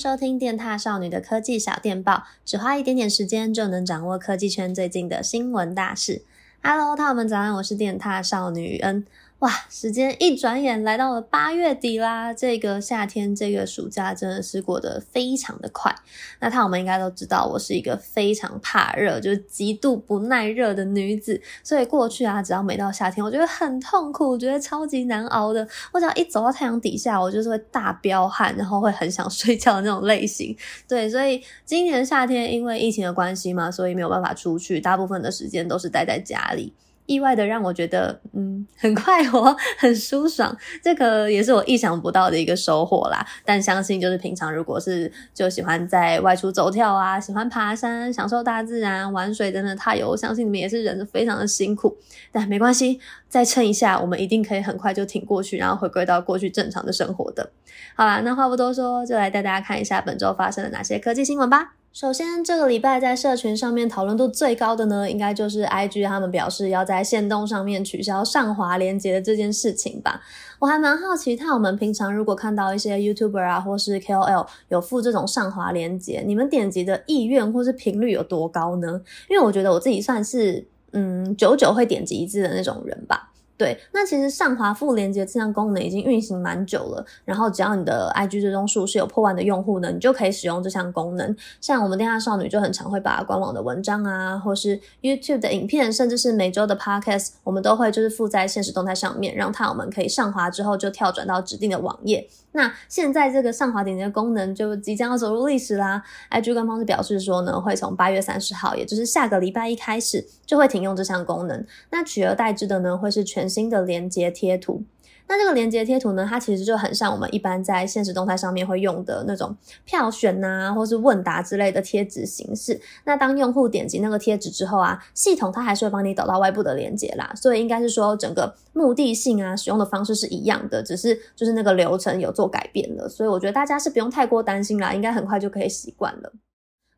收听电踏少女的科技小电报，只花一点点时间就能掌握科技圈最近的新闻大事。Hello，朋友们早安，我是电踏少女恩。哇，时间一转眼来到了八月底啦！这个夏天，这个暑假真的是过得非常的快。那他我们应该都知道，我是一个非常怕热，就是极度不耐热的女子。所以过去啊，只要每到夏天，我觉得很痛苦，我觉得超级难熬的。我只要一走到太阳底下，我就是会大飙汗，然后会很想睡觉的那种类型。对，所以今年夏天因为疫情的关系嘛，所以没有办法出去，大部分的时间都是待在家里。意外的让我觉得，嗯，很快活，很舒爽，这个也是我意想不到的一个收获啦。但相信就是平常如果是就喜欢在外出走跳啊，喜欢爬山、享受大自然、玩水等等踏游，相信你们也是忍得非常的辛苦。但没关系，再撑一下，我们一定可以很快就挺过去，然后回归到过去正常的生活的。好啦，那话不多说，就来带大家看一下本周发生了哪些科技新闻吧。首先，这个礼拜在社群上面讨论度最高的呢，应该就是 IG 他们表示要在限动上面取消上滑连接的这件事情吧。我还蛮好奇，看我们平常如果看到一些 YouTuber 啊，或是 KOL 有附这种上滑连接，你们点击的意愿或是频率有多高呢？因为我觉得我自己算是嗯久久会点击一次的那种人吧。对，那其实上滑附连接这项功能已经运行蛮久了，然后只要你的 IG 追踪数是有破万的用户呢，你就可以使用这项功能。像我们电獭少女就很常会把官网的文章啊，或是 YouTube 的影片，甚至是每周的 Podcast，我们都会就是附在现实动态上面，让他我们可以上滑之后就跳转到指定的网页。那现在这个上滑点击的功能就即将要走入历史啦。IG 官方是表示说呢，会从八月三十号，也就是下个礼拜一开始，就会停用这项功能。那取而代之的呢，会是全新的连接贴图。那这个连接贴图呢，它其实就很像我们一般在现实动态上面会用的那种票选啊，或是问答之类的贴纸形式。那当用户点击那个贴纸之后啊，系统它还是会帮你导到外部的连接啦。所以应该是说整个目的性啊，使用的方式是一样的，只是就是那个流程有做改变了。所以我觉得大家是不用太过担心啦，应该很快就可以习惯了。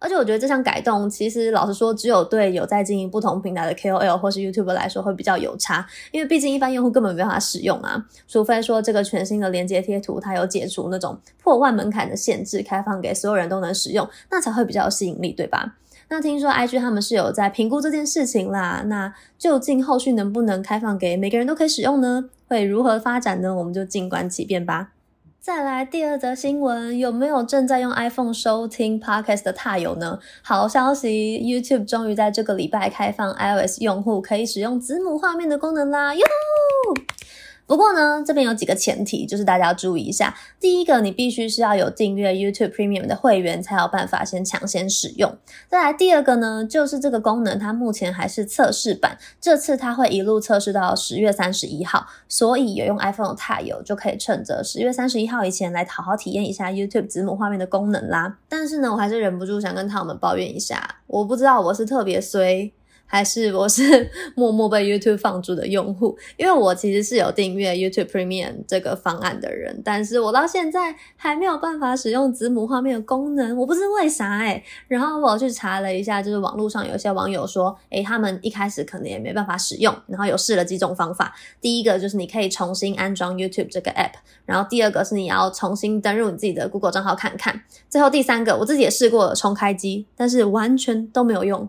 而且我觉得这项改动，其实老实说，只有对有在经营不同平台的 KOL 或是 YouTube 来说会比较有差，因为毕竟一般用户根本没办法使用啊，除非说这个全新的连接贴图它有解除那种破万门槛的限制，开放给所有人都能使用，那才会比较有吸引力，对吧？那听说 IG 他们是有在评估这件事情啦，那究竟后续能不能开放给每个人都可以使用呢？会如何发展呢？我们就静观其变吧。再来第二则新闻，有没有正在用 iPhone 收听 Podcast 的踏友呢？好消息，YouTube 终于在这个礼拜开放 iOS 用户可以使用子母画面的功能啦！哟。不过呢，这边有几个前提，就是大家要注意一下。第一个，你必须是要有订阅 YouTube Premium 的会员，才有办法先抢先使用。再来第二个呢，就是这个功能它目前还是测试版，这次它会一路测试到十月三十一号，所以有用 iPhone 的塔友就可以趁着十月三十一号以前来好好体验一下 YouTube 子母画面的功能啦。但是呢，我还是忍不住想跟他们抱怨一下，我不知道我是特别衰。还是我是默默被 YouTube 放逐的用户，因为我其实是有订阅 YouTube Premium 这个方案的人，但是我到现在还没有办法使用子母画面的功能，我不知为啥诶。然后我去查了一下，就是网络上有些网友说，诶，他们一开始可能也没办法使用，然后有试了几种方法。第一个就是你可以重新安装 YouTube 这个 App，然后第二个是你要重新登入你自己的 Google 账号看看，最后第三个我自己也试过了重开机，但是完全都没有用，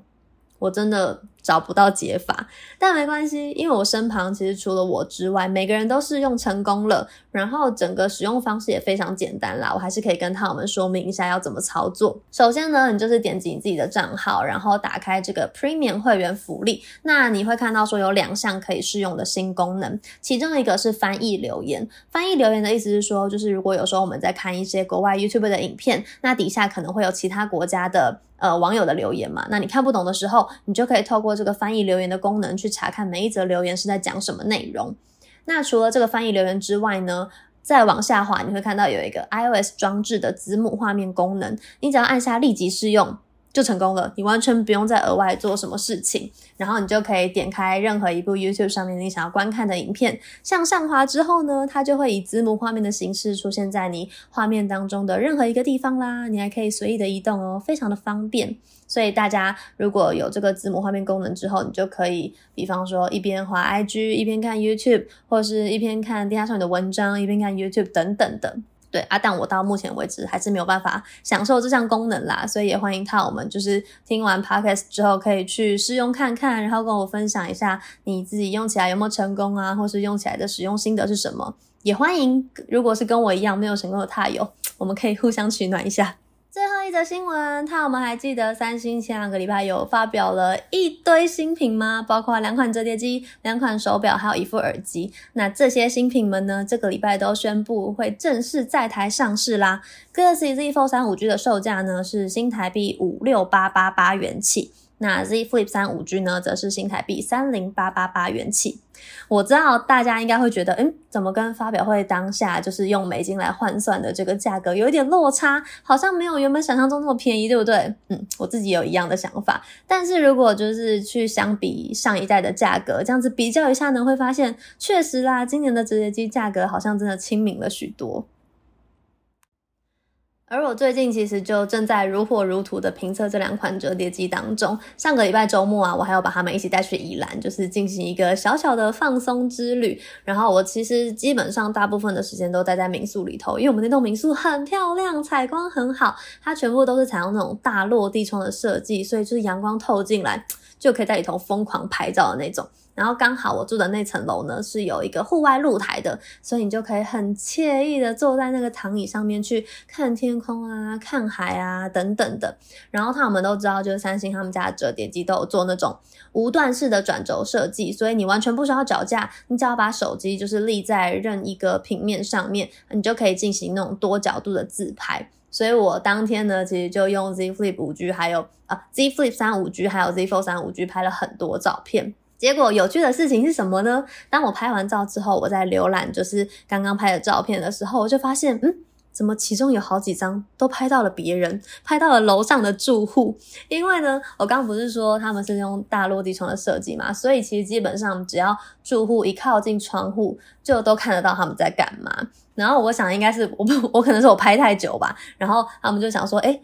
我真的。找不到解法，但没关系，因为我身旁其实除了我之外，每个人都试用成功了，然后整个使用方式也非常简单啦。我还是可以跟他们说明一下要怎么操作。首先呢，你就是点击你自己的账号，然后打开这个 Premium 会员福利，那你会看到说有两项可以试用的新功能，其中一个是翻译留言。翻译留言的意思是说，就是如果有时候我们在看一些国外 YouTube 的影片，那底下可能会有其他国家的呃网友的留言嘛，那你看不懂的时候，你就可以透过这个翻译留言的功能去查看每一则留言是在讲什么内容。那除了这个翻译留言之外呢，再往下滑你会看到有一个 iOS 装置的子母画面功能，你只要按下立即试用就成功了，你完全不用再额外做什么事情，然后你就可以点开任何一部 YouTube 上面你想要观看的影片，向上滑之后呢，它就会以字幕画面的形式出现在你画面当中的任何一个地方啦，你还可以随意的移动哦，非常的方便。所以大家如果有这个字母画面功能之后，你就可以，比方说一边滑 IG，一边看 YouTube，或是一边看电獭少的文章，一边看 YouTube 等等的。对啊，但我到目前为止还是没有办法享受这项功能啦，所以也欢迎他我们就是听完 podcast 之后可以去试用看看，然后跟我分享一下你自己用起来有没有成功啊，或是用起来的使用心得是什么。也欢迎如果是跟我一样没有成功的踏友，我们可以互相取暖一下。最后一则新闻，那我们还记得三星前两个礼拜有发表了一堆新品吗？包括两款折叠机、两款手表，还有一副耳机。那这些新品们呢，这个礼拜都宣布会正式在台上市啦。Galaxy Z Fold 三五 G 的售价呢是新台币五六八八八元起。那 Z Flip 3 5G 呢，则是新台币三零八八八元起。我知道大家应该会觉得，嗯，怎么跟发表会当下就是用美金来换算的这个价格有一点落差，好像没有原本想象中那么便宜，对不对？嗯，我自己有一样的想法。但是如果就是去相比上一代的价格，这样子比较一下呢，会发现确实啦，今年的折叠机价格好像真的亲民了许多。而我最近其实就正在如火如荼的评测这两款折叠机当中。上个礼拜周末啊，我还要把他们一起带去宜兰，就是进行一个小小的放松之旅。然后我其实基本上大部分的时间都待在民宿里头，因为我们那栋民宿很漂亮，采光很好，它全部都是采用那种大落地窗的设计，所以就是阳光透进来，就可以在里头疯狂拍照的那种。然后刚好我住的那层楼呢，是有一个户外露台的，所以你就可以很惬意的坐在那个躺椅上面去看天空啊、看海啊等等的。然后他们都知道，就是三星他们家的折叠机都有做那种无段式的转轴设计，所以你完全不需要脚架，你只要把手机就是立在任一个平面上面，你就可以进行那种多角度的自拍。所以我当天呢，其实就用 Z Flip 5G 还有啊 Z Flip 3 5G 还有 Z Fold 3 5G 拍了很多照片。结果有趣的事情是什么呢？当我拍完照之后，我在浏览就是刚刚拍的照片的时候，我就发现，嗯，怎么其中有好几张都拍到了别人，拍到了楼上的住户。因为呢，我刚不是说他们是用大落地窗的设计嘛，所以其实基本上只要住户一靠近窗户，就都看得到他们在干嘛。然后我想应该是我不，我可能是我拍太久吧，然后他们就想说，诶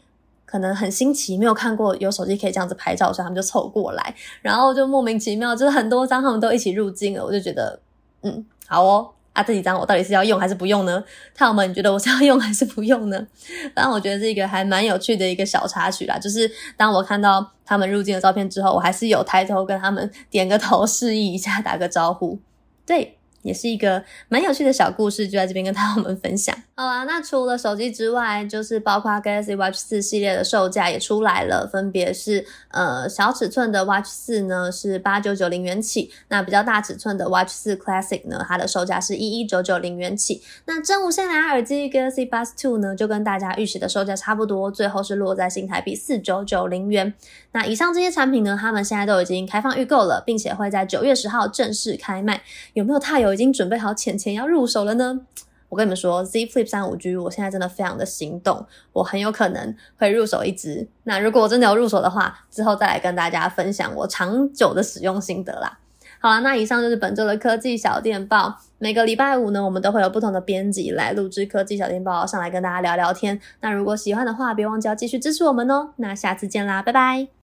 可能很新奇，没有看过有手机可以这样子拍照，所以他们就凑过来，然后就莫名其妙，就是很多张他们都一起入镜了，我就觉得，嗯，好哦，啊，这几张我到底是要用还是不用呢？看我们，你觉得我是要用还是不用呢？反正我觉得是一个还蛮有趣的一个小插曲啦，就是当我看到他们入镜的照片之后，我还是有抬头跟他们点个头示意一下，打个招呼，对。也是一个蛮有趣的小故事，就在这边跟他们分享。好啦，那除了手机之外，就是包括 Galaxy Watch 4系列的售价也出来了，分别是呃小尺寸的 Watch 4呢是八九九零元起，那比较大尺寸的 Watch 4 Classic 呢，它的售价是一一九九零元起。那真无线蓝牙耳机 Galaxy Buds 2呢，就跟大家预期的售价差不多，最后是落在新台币四九九零元。那以上这些产品呢，他们现在都已经开放预购了，并且会在九月十号正式开卖。有没有太有已经准备好钱钱要入手了呢？我跟你们说，Z Flip 3 5G，我现在真的非常的心动，我很有可能会入手一支。那如果我真的有入手的话，之后再来跟大家分享我长久的使用心得啦。好啦，那以上就是本周的科技小电报。每个礼拜五呢，我们都会有不同的编辑来录制科技小电报，上来跟大家聊聊天。那如果喜欢的话，别忘记要继续支持我们哦。那下次见啦，拜拜。